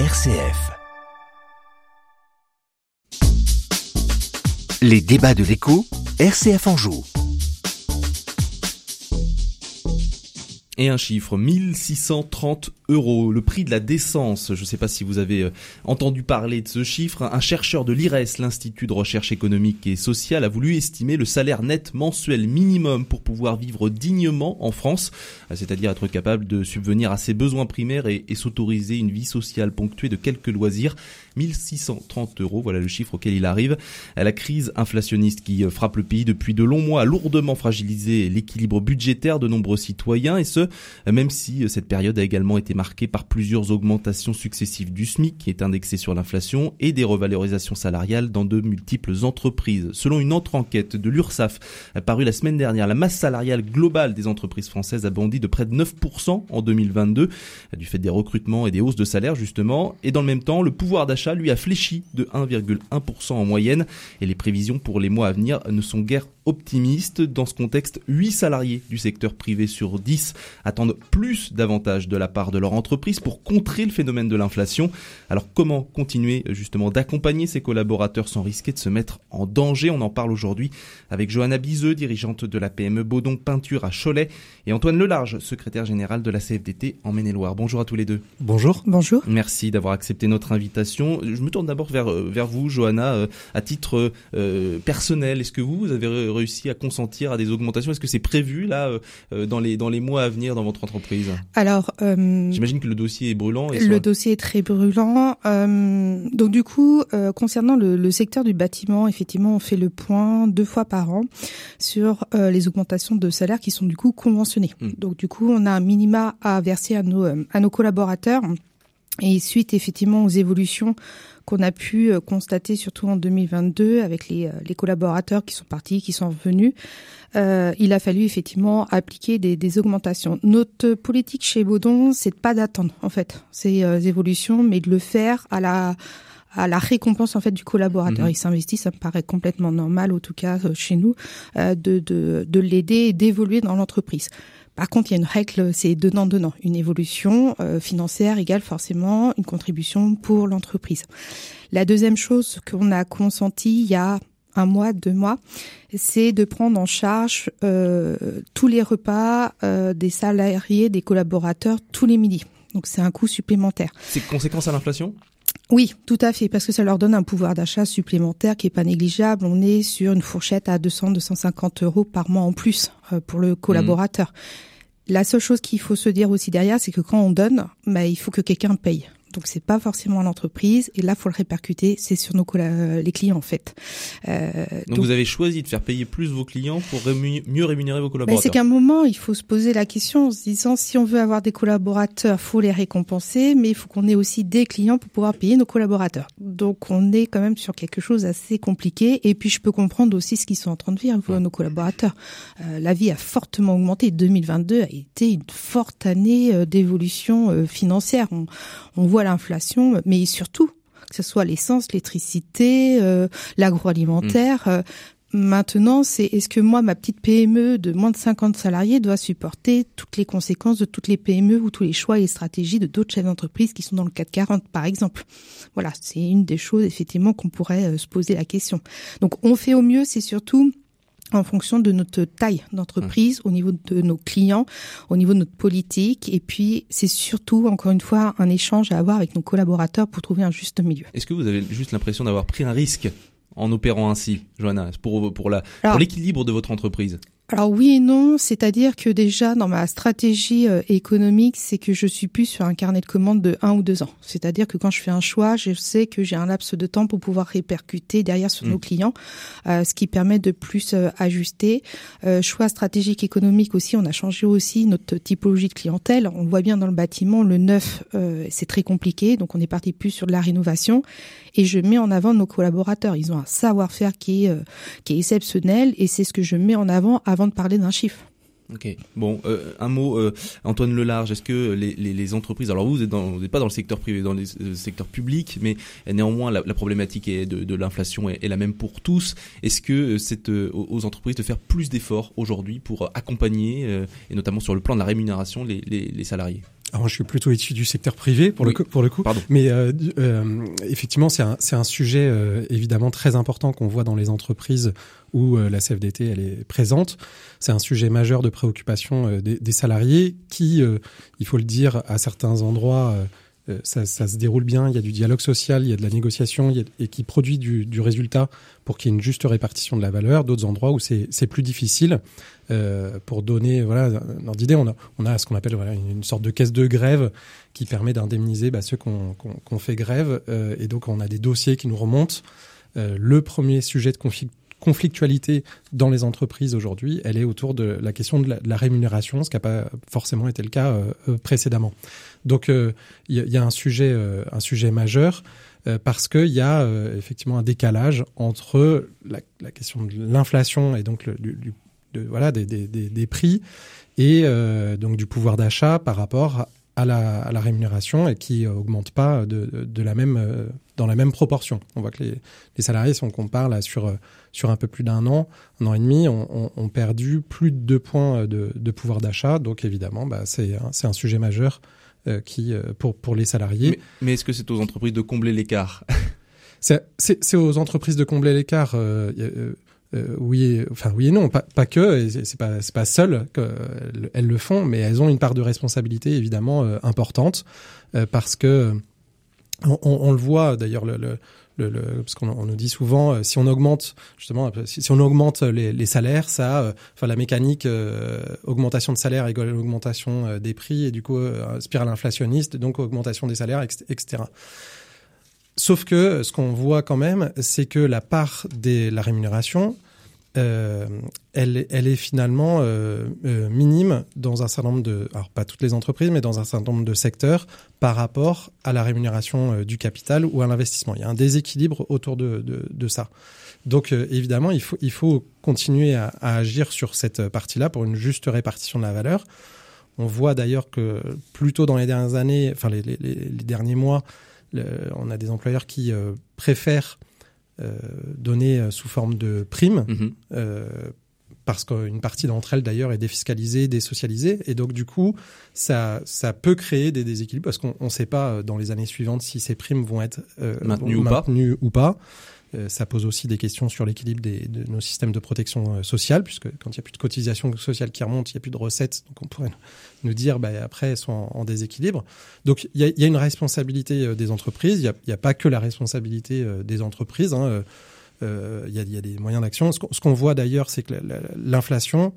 RCF. Les débats de l'écho, RCF en joue. Et un chiffre, 1630 euros, le prix de la décence. Je ne sais pas si vous avez euh, entendu parler de ce chiffre. Un chercheur de l'IRES, l'Institut de recherche économique et sociale, a voulu estimer le salaire net mensuel minimum pour pouvoir vivre dignement en France, euh, c'est-à-dire être capable de subvenir à ses besoins primaires et, et s'autoriser une vie sociale ponctuée de quelques loisirs. 1630 euros, voilà le chiffre auquel il arrive. La crise inflationniste qui euh, frappe le pays depuis de longs mois a lourdement fragilisé l'équilibre budgétaire de nombreux citoyens et ce, même si cette période a également été marquée par plusieurs augmentations successives du SMIC qui est indexé sur l'inflation et des revalorisations salariales dans de multiples entreprises. Selon une autre enquête de l'URSSAF parue la semaine dernière, la masse salariale globale des entreprises françaises a bondi de près de 9% en 2022 du fait des recrutements et des hausses de salaire justement et dans le même temps le pouvoir d'achat lui a fléchi de 1,1% en moyenne et les prévisions pour les mois à venir ne sont guère optimistes. Dans ce contexte, 8 salariés du secteur privé sur 10 attendent plus d'avantages de la part de leur entreprise pour contrer le phénomène de l'inflation. Alors comment continuer justement d'accompagner ces collaborateurs sans risquer de se mettre en danger? On en parle aujourd'hui avec Johanna Bizeux, dirigeante de la PME Baudon Peinture à Cholet, et Antoine Lelarge, secrétaire général de la CFDT en Maine-et-Loire. Bonjour à tous les deux. Bonjour. Bonjour. Merci d'avoir accepté notre invitation. Je me tourne d'abord vers, vers vous, Johanna, euh, à titre euh, personnel. Est-ce que vous, vous avez réussi à consentir à des augmentations? Est-ce que c'est prévu là euh, dans les dans les mois à venir? Dans votre entreprise Alors, euh, j'imagine que le dossier est brûlant. Et le soit... dossier est très brûlant. Euh, donc du coup, euh, concernant le, le, secteur du bâtiment, effectivement, on fait le point deux fois par an sur les augmentations de salaire qui sont du coup conventionnées. Mmh. Donc du coup, on a un minima à verser à nos à nos collaborateurs. Et suite effectivement aux évolutions qu'on a pu constater surtout en 2022 avec les, les collaborateurs qui sont partis, qui sont revenus, euh, il a fallu effectivement appliquer des, des, augmentations. Notre politique chez Baudon, c'est de pas d'attendre en fait ces euh, évolutions, mais de le faire à la à la récompense en fait du collaborateur. Mmh. Il s'investit, ça me paraît complètement normal, en tout cas chez nous, euh, de, de, de l'aider et d'évoluer dans l'entreprise. Par contre, il y a une règle, c'est donnant-donnant. Une évolution euh, financière égale forcément une contribution pour l'entreprise. La deuxième chose qu'on a consenti il y a un mois, deux mois, c'est de prendre en charge euh, tous les repas euh, des salariés, des collaborateurs tous les midis. Donc c'est un coût supplémentaire. C'est conséquence à l'inflation? Oui, tout à fait, parce que ça leur donne un pouvoir d'achat supplémentaire qui est pas négligeable. On est sur une fourchette à 200-250 euros par mois en plus euh, pour le collaborateur. Mmh. La seule chose qu'il faut se dire aussi derrière, c'est que quand on donne, bah, il faut que quelqu'un paye. Donc c'est pas forcément l'entreprise et là faut le répercuter, c'est sur nos les clients en fait. Euh, donc, donc, vous avez choisi de faire payer plus vos clients pour rému mieux rémunérer vos collaborateurs. C'est qu'à un moment il faut se poser la question en se disant si on veut avoir des collaborateurs, faut les récompenser, mais il faut qu'on ait aussi des clients pour pouvoir payer nos collaborateurs. Donc on est quand même sur quelque chose assez compliqué et puis je peux comprendre aussi ce qu'ils sont en train de vivre ouais. nos collaborateurs. Euh, la vie a fortement augmenté. 2022 a été une forte année euh, d'évolution euh, financière. On, on voit l'inflation, mais surtout que ce soit l'essence, l'électricité, euh, l'agroalimentaire. Mmh. Euh, maintenant, c'est est-ce que moi, ma petite PME de moins de 50 salariés doit supporter toutes les conséquences de toutes les PME ou tous les choix et les stratégies de d'autres chefs d'entreprise qui sont dans le 440, par exemple? Voilà, c'est une des choses effectivement qu'on pourrait euh, se poser la question. Donc, on fait au mieux, c'est surtout en fonction de notre taille d'entreprise, mmh. au niveau de nos clients, au niveau de notre politique. Et puis, c'est surtout, encore une fois, un échange à avoir avec nos collaborateurs pour trouver un juste milieu. Est-ce que vous avez juste l'impression d'avoir pris un risque en opérant ainsi, Johanna, pour, pour, l'équilibre de votre entreprise? Alors oui et non, c'est-à-dire que déjà dans ma stratégie euh, économique, c'est que je suis plus sur un carnet de commandes de un ou deux ans. C'est-à-dire que quand je fais un choix, je sais que j'ai un laps de temps pour pouvoir répercuter derrière sur mmh. nos clients, euh, ce qui permet de plus euh, ajuster. choix stratégique économique aussi, on a changé aussi notre typologie de clientèle. On voit bien dans le bâtiment, le neuf, c'est très compliqué, donc on est parti plus sur de la rénovation. Et je mets en avant nos collaborateurs. Ils ont un savoir-faire qui est qui est exceptionnel, et c'est ce que je mets en avant avant de parler d'un chiffre. Ok. Bon, euh, un mot, euh, Antoine Lelarge. Est-ce que les, entreprises, alors vous, n'êtes pas dans le secteur privé, dans le euh, secteur public, mais néanmoins la, problématique de, l'inflation est, la même pour tous. Est-ce que c'est aux entreprises de faire plus d'efforts aujourd'hui pour accompagner, et notamment sur le plan de la rémunération, les salariés? Alors, je suis plutôt issu du secteur privé pour le coup, pour le coup. Pardon. Mais euh, euh, effectivement, c'est un, sujet euh, évidemment très important qu'on voit dans les entreprises où euh, la CFDT elle est présente. C'est un sujet majeur de préoccupation euh, des, des, salariés qui, euh, il faut le dire, à certains endroits euh, ça, ça, se déroule bien, il y a du dialogue social, il y a de la négociation il y a, et qui produit du, du résultat pour qu'il y ait une juste répartition de la valeur. D'autres endroits où c'est plus difficile euh, pour donner, voilà, dans l'idée, on a, on a ce qu'on appelle voilà, une sorte de caisse de grève qui permet d'indemniser bah, ceux qui ont qu qu fait grève. Euh, et donc, on a des dossiers qui nous remontent. Euh, le premier sujet de conflit conflictualité dans les entreprises aujourd'hui, elle est autour de la question de la, rémunération, ce qui n'a pas forcément été le cas euh, précédemment. Donc il euh, y, y, a un sujet, euh, un sujet majeur euh, parce qu'il y a euh, effectivement un décalage entre la, question de l'inflation et donc du, voilà des, des, prix et euh, donc du pouvoir d'achat par rapport à la, à la, rémunération et qui augmente pas de, de, de, la même dans la même proportion. On voit que les, les salariés, si on compare là sur sur un peu plus d'un an, un an et demi, ont, ont, perdu plus de deux points de, de pouvoir d'achat. Donc évidemment, bah, c'est un, un sujet majeur euh, qui euh, pour pour les salariés. Mais, mais est-ce que c'est aux entreprises de combler l'écart? C'est aux entreprises de combler l'écart. Euh, euh, oui, enfin oui et non, pas, que, c'est pas c'est pas seul qu'elles le font, mais elles ont une part de responsabilité évidemment euh, importante euh, parce que on, le voit d'ailleurs le, le, le, le, parce qu'on on nous dit souvent si on augmente justement si, on augmente les, salaires ça enfin la mécanique augmentation de salaire égale augmentation des prix et du coup spirale inflationniste donc augmentation des salaires etc sauf que ce qu'on voit quand même c'est que la part de la rémunération euh, elle, est finalement euh, euh, minime dans un certain nombre de, alors pas toutes les entreprises, mais dans un certain nombre de secteurs par rapport à la rémunération du capital ou à l'investissement. Il y a un déséquilibre autour de, de, de ça. Donc évidemment, il faut, il faut continuer à, à agir sur cette partie-là pour une juste répartition de la valeur. On voit d'ailleurs que plutôt dans les dernières années, enfin les, les, les derniers mois, le, on a des employeurs qui euh, préfèrent euh, données euh, sous forme de primes. Euh, parce qu'une partie d'entre elles d'ailleurs est défiscalisée, désocialisée, et donc du coup, ça, ça peut créer des déséquilibres parce qu'on ne sait pas dans les années suivantes si ces primes vont être euh, maintenues, maintenues ou pas. Ou pas. Euh, ça pose aussi des questions sur l'équilibre de nos systèmes de protection euh, sociale, puisque quand il n'y a plus de cotisation sociale qui remonte, il n'y a plus de recettes, donc on pourrait nous dire, bah, après, elles sont en, déséquilibre. Donc il y, a, une responsabilité euh, des entreprises, il n'y a, pas que la responsabilité des entreprises. Hein. Il y, a, des moyens d'action. Ce qu'on qu voit d'ailleurs, c'est que l'inflation,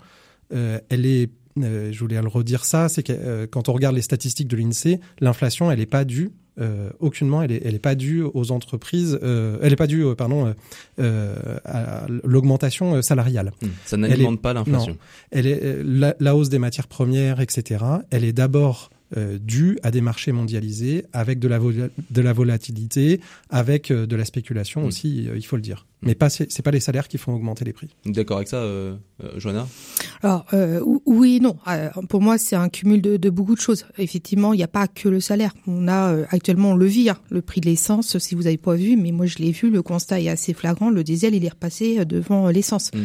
elle est, euh, je voulais le redire ça, c'est que euh, quand on regarde les statistiques de l'INSEE, l'inflation, elle n'est pas due euh, aucunement, elle est, elle est pas due aux entreprises, elle est pas due, pardon, à l'augmentation salariale. Mmh, ça n'alimente pas l'inflation. Elle est la, la, hausse des matières premières, etc. Elle est d'abord euh, dû à des marchés mondialisés avec de la, de la volatilité, avec euh, de la spéculation mmh. aussi, euh, il faut le dire. Mais pas c'est pas les salaires qui font augmenter les prix. D'accord avec ça, Johanna? Alors euh, oui, non. pour moi, c'est un cumul de, de, beaucoup de choses. Effectivement, il n'y a pas que le salaire. On a actuellement on le vit, hein, le prix de l'essence. Si vous n'avez pas vu, mais moi je l'ai vu, le constat est assez flagrant. Le diesel, il est repassé devant l'essence. Mmh.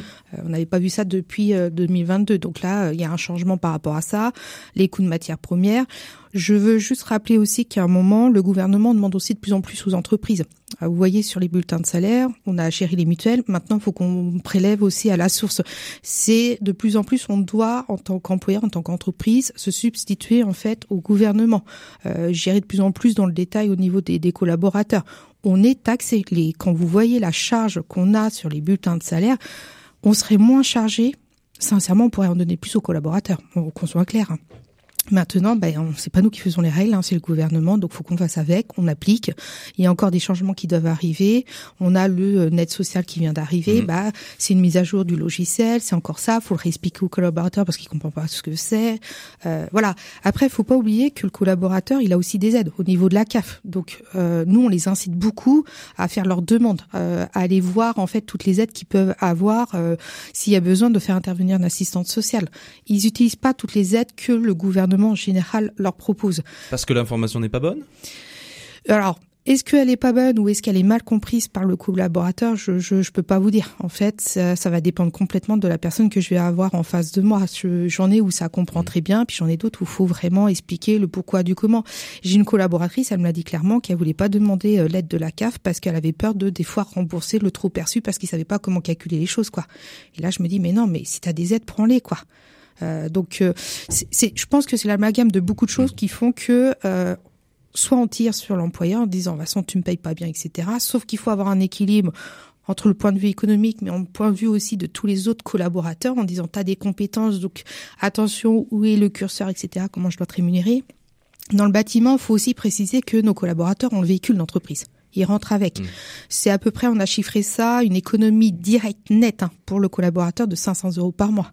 on n'avait pas vu ça depuis 2022. Donc là, il y a un changement par rapport à ça. Les coûts de matières premières. Je veux juste rappeler aussi qu'à un moment, le gouvernement demande aussi de plus en plus aux entreprises. Ah, vous voyez sur les bulletins de salaire, on a chéri les mutuelles. Maintenant, il faut qu'on prélève aussi à la source. C'est de plus en plus, on doit, en tant qu'employeur, en tant qu'entreprise, se substituer en fait au gouvernement. Euh, J'irai de plus en plus dans le détail au niveau des, collaborateurs. On est taxé. Quand vous voyez la charge qu'on a sur les bulletins de salaire, on serait moins chargé. Sincèrement, on pourrait en donner plus aux collaborateurs. Qu'on soit clair. Maintenant, ben, c'est pas nous qui faisons les règles, hein, c'est le gouvernement, donc faut qu'on fasse avec, on applique. Il y a encore des changements qui doivent arriver. On a le euh, net social qui vient d'arriver. Mmh. Bah, c'est une mise à jour du logiciel, c'est encore ça. Faut le réexpliquer au collaborateur parce qu'il comprend pas ce que c'est. Euh, voilà. Après, faut pas oublier que le collaborateur, il a aussi des aides au niveau de la CAF. Donc, euh, nous, on les incite beaucoup à faire leurs demandes, euh, à aller voir en fait toutes les aides qu'ils peuvent avoir euh, s'il y a besoin de faire intervenir une assistante sociale. Ils utilisent pas toutes les aides que le gouvernement en général leur propose. Parce que l'information n'est pas bonne? Alors, Est-ce qu'elle est pas bonne ou est-ce qu'elle est mal comprise par le collaborateur? Je, je, je peux pas vous dire. En fait, ça, ça, va dépendre complètement de la personne que je vais avoir en face de moi. J'en ai où ça comprend très bien, puis j'en ai d'autres où il faut vraiment expliquer le pourquoi du comment. J'ai une collaboratrice, elle me l'a dit clairement, qu'elle voulait pas demander euh, l'aide de la CAF parce qu'elle avait peur de des fois rembourser le trop perçu parce qu'il savait pas comment calculer les choses quoi. Et là, je me dis mais non, mais si tu as des aides, prends-les quoi. Euh, donc, euh, c'est, je pense que c'est l'amalgame de beaucoup de choses qui font que euh, soit on tire sur l'employeur en disant, de toute façon, tu me payes pas bien, etc. Sauf qu'il faut avoir un équilibre entre le point de vue économique, mais en point de vue aussi de tous les autres collaborateurs, en disant, tu as des compétences, donc attention, où est le curseur, etc., comment je dois te rémunérer. Dans le bâtiment, il faut aussi préciser que nos collaborateurs ont le véhicule d'entreprise. Ils rentrent avec. Mmh. C'est à peu près, on a chiffré ça, une économie directe nette hein, pour le collaborateur de 500 euros par mois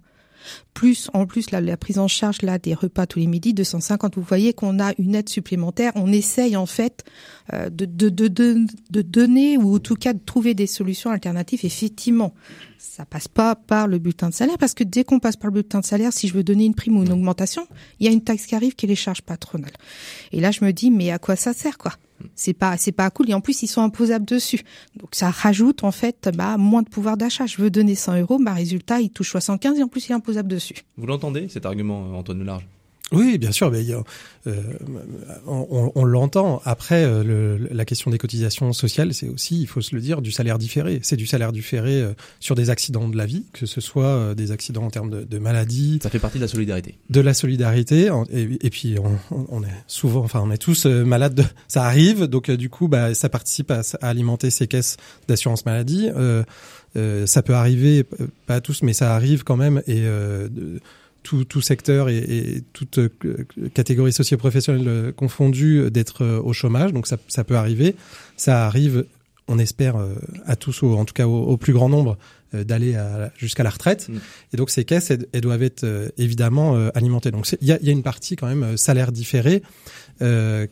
plus en plus la, prise en charge là des repas tous les midis 250 vous voyez qu'on a une aide supplémentaire. On essaye en fait euh, de, de, de, de, de donner ou en tout cas de trouver des solutions alternatives. Effectivement ça passe pas par le bulletin de salaire parce que dès qu'on passe par le bulletin de salaire si je veux donner une prime ou une augmentation il y a une taxe qui arrive qui est les charges patronales. Et là je me dis mais à quoi ça sert quoi? C'est pas c'est pas cool et en plus ils sont imposables dessus. Donc ça rajoute en fait bah, moins de pouvoir d'achat. Je veux donner 100 euros, ma résultat il touche 75 et en plus il est imposable dessus. Vous l'entendez cet argument Antoine Large oui, bien sûr, mais euh, on, on l'entend. Après, euh, le, la question des cotisations sociales, c'est aussi, il faut se le dire, du salaire différé. C'est du salaire différé euh, sur des accidents de la vie, que ce soit euh, des accidents en termes de, de maladie. Ça fait partie de la solidarité. De la solidarité, et, et puis on, on, est souvent, enfin, on est tous malades. De, ça arrive, donc du coup, bah, ça participe à, à alimenter ces caisses d'assurance maladie. Euh, ça peut arriver, pas à tous, mais ça arrive quand même. Et de, tout, tout secteur et, et toute euh, catégorie socio-professionnelle euh, confondue euh, d'être au chômage. Donc ça, ça peut arriver. Ça arrive, on espère à tous, ou en tout cas au, plus grand nombre, d'aller jusqu'à la retraite. Mm. Et donc ces caisses, elles, elles doivent être évidemment alimentées. Donc il y a, y a, une partie quand même salaire différé euh,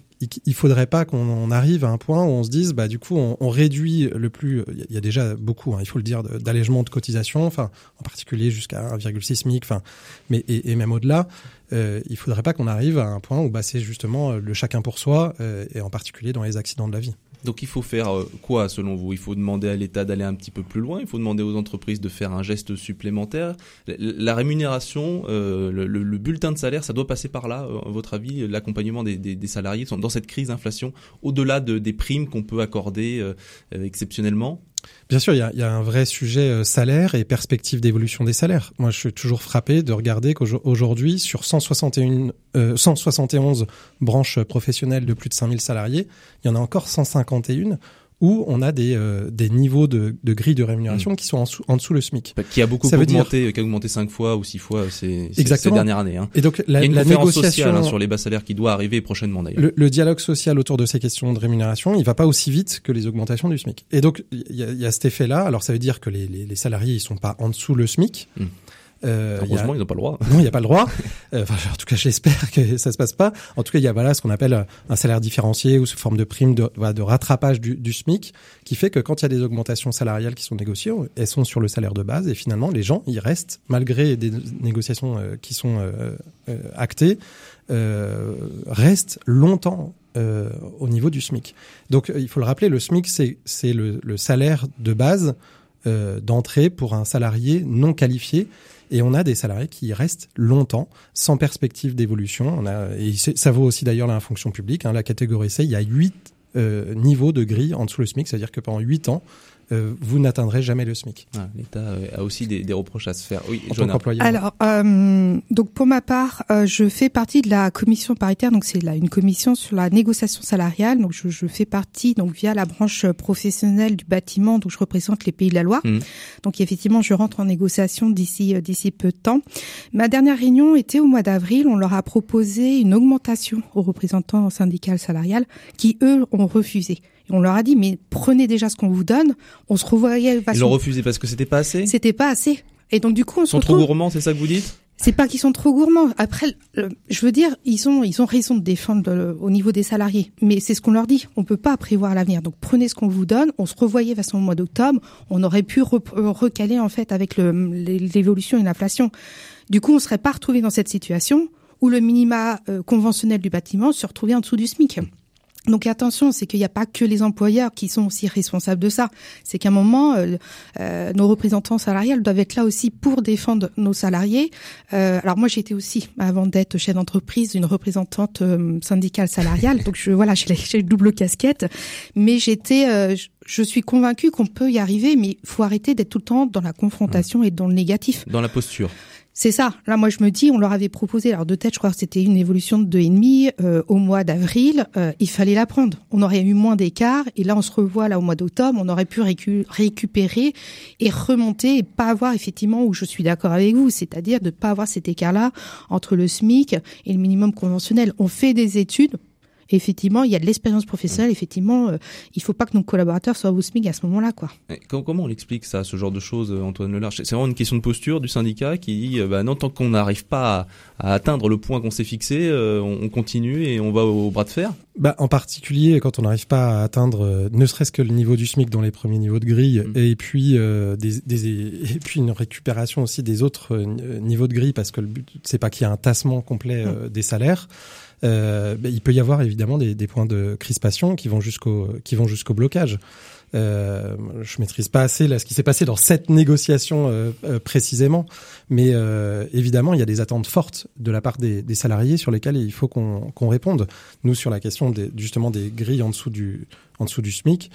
il faudrait pas qu'on arrive à un point où on se dise bah du coup on, on réduit le plus il y a déjà beaucoup hein, il faut le dire d'allègement de cotisation enfin en particulier jusqu'à 1,6 SMIC enfin mais et, et même au-delà euh, il faudrait pas qu'on arrive à un point où bah c'est justement le chacun pour soi euh, et en particulier dans les accidents de la vie donc il faut faire euh, quoi selon vous? Il faut demander à l'État d'aller un petit peu plus loin, il faut demander aux entreprises de faire un geste supplémentaire. La rémunération, euh, le, le, bulletin de salaire, ça doit passer par là, euh, à votre avis, l'accompagnement des, salariés dans cette crise d'inflation, au-delà de, des primes qu'on peut accorder exceptionnellement? Bien sûr, il y a, un vrai sujet euh, salaire et perspective d'évolution des salaires. Moi, je suis toujours frappé de regarder qu'aujourd'hui, sur 161, euh, 171 branches professionnelles de plus de 5000 salariés, il y en a encore 151 où on a des, euh, des niveaux de, de grille de rémunération mmh. qui sont en, sous, en dessous le SMIC. Bah, qui a beaucoup Ça augmenté, dire... qui a augmenté cinq fois ou six fois ces, ces dernières années. Hein. Et donc la, Il y a une la négociation sociale hein, sur les bas salaires qui doit arriver prochainement d'ailleurs. Le, le, dialogue social autour de ces questions de rémunération, il va pas aussi vite que les augmentations du SMIC. Et donc il y a, y a, cet effet-là. Alors ça veut dire que les, les, les salariés ils sont pas en dessous le SMIC. Mmh. Euh, Heureusement, a... ils n'ont pas le droit. Non, il n'y a pas le droit. Euh, enfin, en tout cas, j'espère que ça se passe pas. En tout cas, il y a voilà ce qu'on appelle un salaire différencié ou sous forme de prime de, voilà, de rattrapage du, du, SMIC, qui fait que quand il y a des augmentations salariales qui sont négociées, elles sont sur le salaire de base et finalement, les gens, ils restent malgré des négociations euh, qui sont euh, euh actées, euh, restent longtemps euh, au niveau du SMIC. Donc, il faut le rappeler, le SMIC, c'est le, le salaire de base d'entrée pour un salarié non qualifié et on a des salariés qui restent longtemps sans perspective d'évolution. On a, et ça vaut aussi d'ailleurs la fonction publique. Hein, la catégorie C, il y a huit euh, niveaux de grille en dessous le SMIC, c'est-à-dire que pendant huit ans, euh, vous n'atteindrez jamais le SMIC. Ah, L'État euh, a aussi des, des, reproches à se faire. Oui, en tant qu'employeur. Alors, euh, donc pour ma part, euh, je fais partie de la commission paritaire. Donc c'est là une commission sur la négociation salariale. Donc je, je, fais partie donc via la branche professionnelle du bâtiment. Donc je représente les pays de la Loire. Mmh. Donc effectivement, je rentre en négociation d'ici d'ici peu de temps. Ma dernière réunion était au mois d'avril. On leur a proposé une augmentation aux représentants syndicales salariales qui eux ont refusé on leur a dit, mais prenez déjà ce qu'on vous donne. On se revoyait. Ils l'ont refusé parce que c'était pas assez. C'était pas assez. Et donc du coup, on ils sont trop gourmands, c'est ça que vous dites C'est pas qu'ils sont trop gourmands. Après, je veux dire, ils ont ils ont raison de défendre le, au niveau des salariés, mais c'est ce qu'on leur dit. On peut pas prévoir l'avenir. Donc prenez ce qu'on vous donne. On se revoyait façon au mois d'octobre. On aurait pu re recaler en fait avec l'évolution et l'inflation. Du coup, on serait pas retrouvé dans cette situation où le minima euh, conventionnel du bâtiment se retrouvait en dessous du SMIC. Donc attention, c'est qu'il n'y a pas que les employeurs qui sont aussi responsables de ça. C'est qu'à un moment, euh, euh, nos représentants salariés doivent être là aussi pour défendre nos salariés. Euh, alors moi, j'étais aussi, avant d'être chef d'entreprise, une représentante syndicale salariale. donc je, voilà, j'ai double casquette. Mais j'étais, je suis convaincue qu'on peut y arriver, mais faut arrêter d'être tout le temps dans la confrontation et dans le négatif. Dans la posture. C'est ça. Là, moi, je me dis, on leur avait proposé, alors de tête, je crois que c'était une évolution de 2,5 euh, au mois d'avril. Euh, il fallait la prendre. On aurait eu moins d'écart. Et là, on se revoit là au mois d'octobre. On aurait pu récupérer et remonter et pas avoir effectivement où je suis d'accord avec vous, c'est-à-dire de pas avoir cet écart-là entre le SMIC et le minimum conventionnel. On fait des études effectivement, il y a de l'expérience professionnelle. Effectivement, euh, il faut pas que nos collaborateurs soient au SMIC à ce moment-là, quoi. comment on explique ça, ce genre de choses, euh, Antoine Lelarche C'est vraiment une question de posture du syndicat qui dit, euh, bah non, tant qu'on n'arrive pas à, atteindre le point qu'on s'est fixé, on, continue et on va au, bras de fer? Bah, en particulier quand on n'arrive pas à atteindre, ne serait-ce que le niveau du SMIC dans les premiers niveaux de grille, mmh. et puis des, des, et puis une récupération aussi des autres niveaux de grille, parce que le but c'est pas qu'il y ait un tassement complet mmh. des salaires euh, ben, il peut y avoir évidemment des, des, points de crispation qui vont jusqu'au qui vont jusqu'au blocage. Euh, je maîtrise pas assez là ce qui s'est passé dans cette négociation euh, euh précisément, mais euh, évidemment il y a des attentes fortes de la part des, des salariés sur lesquelles il faut qu'on qu'on réponde. Nous sur la question des, justement des grilles en dessous du en dessous du SMIC.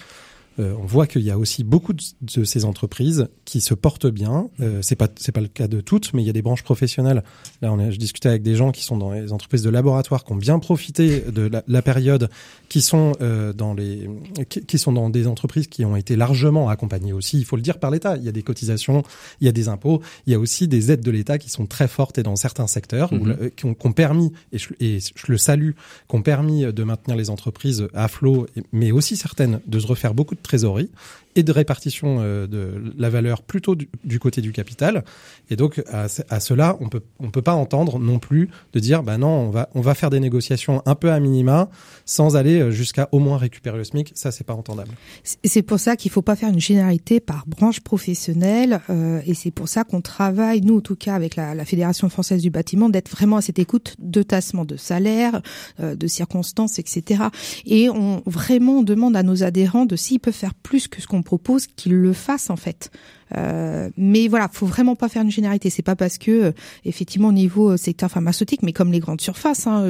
Euh, on voit qu'il y a aussi beaucoup de, ces entreprises qui se portent bien. Euh, c'est pas c'est pas le cas de toutes, mais il y a des branches professionnelles. Là, on a, je discutais avec des gens qui sont dans les entreprises de laboratoire, qui ont bien profité de la, la période, qui sont euh, dans les qui, qui, sont dans des entreprises qui ont été largement accompagnées aussi. Il faut le dire par l'État. Il y a des cotisations, il y a des impôts, il y a aussi des aides de l'État qui sont très fortes et dans certains secteurs où, mhm. qui, ont, qui, ont, permis et je, et je le salue, qui ont permis de maintenir les entreprises à flot, mais aussi certaines de se refaire beaucoup de trésorerie et de répartition euh, de la valeur plutôt du, côté du capital. Et donc à, cela, on peut on peut pas entendre non plus de dire bah non, on va on va faire des négociations un peu à minima sans aller euh, jusqu'à au moins récupérer le SMIC. Ça c'est pas entendable. C'est pour ça qu'il faut pas faire une généralité par branche professionnelle euh, et c'est pour ça qu'on travaille nous en tout cas avec la, Fédération française du bâtiment d'être vraiment à cette écoute de tassement de salaire, de circonstances, etc. Et on vraiment demande à nos adhérents de s'ils peuvent faire plus que ce qu'on propose qu'ils le fassent en fait. Euh, mais voilà, faut vraiment pas faire une généralité. C'est pas parce que euh, effectivement au niveau euh, secteur pharmaceutique, mais comme les grandes surfaces, hein,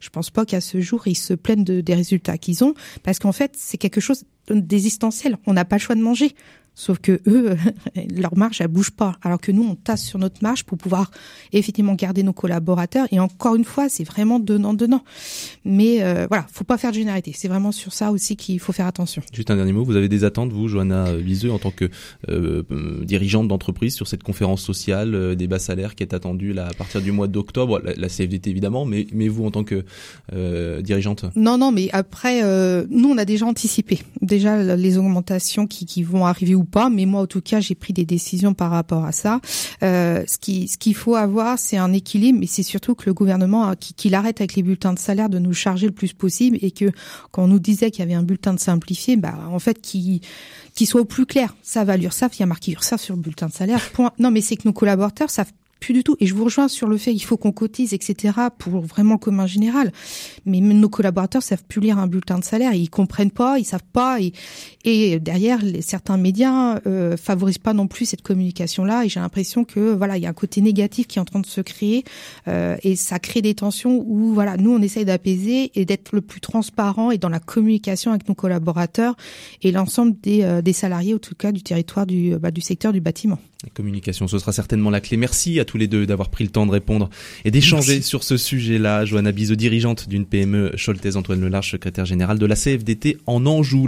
je pense pas qu'à ce jour ils se plaignent de, des résultats qu'ils ont, parce qu'en fait c'est quelque chose d'existentiel. On n'a pas le choix de manger. Sauf que eux, leur marge, elle bouge pas. Alors que nous, on tasse sur notre marge pour pouvoir effectivement garder nos collaborateurs. Et encore une fois, c'est vraiment donnant-donnant. Mais euh, voilà, faut pas faire de généralité. C'est vraiment sur ça aussi qu'il faut faire attention. Juste un dernier mot. Vous avez des attentes, vous, Johanna Viseux, en tant que euh, dirigeante d'entreprise sur cette conférence sociale euh, des bas salaires qui est attendue là, à partir du mois d'octobre? La, CFDT, évidemment, mais, mais vous, en tant que euh, dirigeante? Non, non, mais après, euh, nous, on a déjà anticipé. Déjà, les augmentations qui, qui vont arriver ou pas, mais moi en tout cas j'ai pris des décisions par rapport à ça. Euh, ce qui ce qu'il faut avoir, c'est un équilibre, mais c'est surtout que le gouvernement qu'il arrête avec les bulletins de salaire de nous charger le plus possible et que quand on nous disait qu'il y avait un bulletin de simplifié, bah en fait qui qui soit au plus clair. Ça va l'URSSAF, il y a marqué URSSAF sur le bulletin de salaire. Non, mais c'est que nos collaborateurs savent plus du tout. Et je vous rejoins sur le fait qu'il faut qu'on cotise, etc., pour vraiment commun général. Mais nos collaborateurs savent plus lire un bulletin de salaire, ils comprennent pas, ils savent pas. Et, derrière, certains médias euh, favorisent pas non plus cette communication-là. Et j'ai l'impression que voilà, il y a un côté négatif qui est en train de se créer, euh, et ça crée des tensions où voilà, nous on essaye d'apaiser et d'être le plus transparent et dans la communication avec nos collaborateurs et l'ensemble des, euh, salariés, en tout cas du territoire du, bah, du secteur du bâtiment. La communication, ce sera certainement la clé. Merci à tous les deux d'avoir pris le temps de répondre et d'échanger sur ce sujet-là. Johanna Bizot, dirigeante d'une PME, Choltez Antoine Lelarche, secrétaire général de la CFDT en Anjou.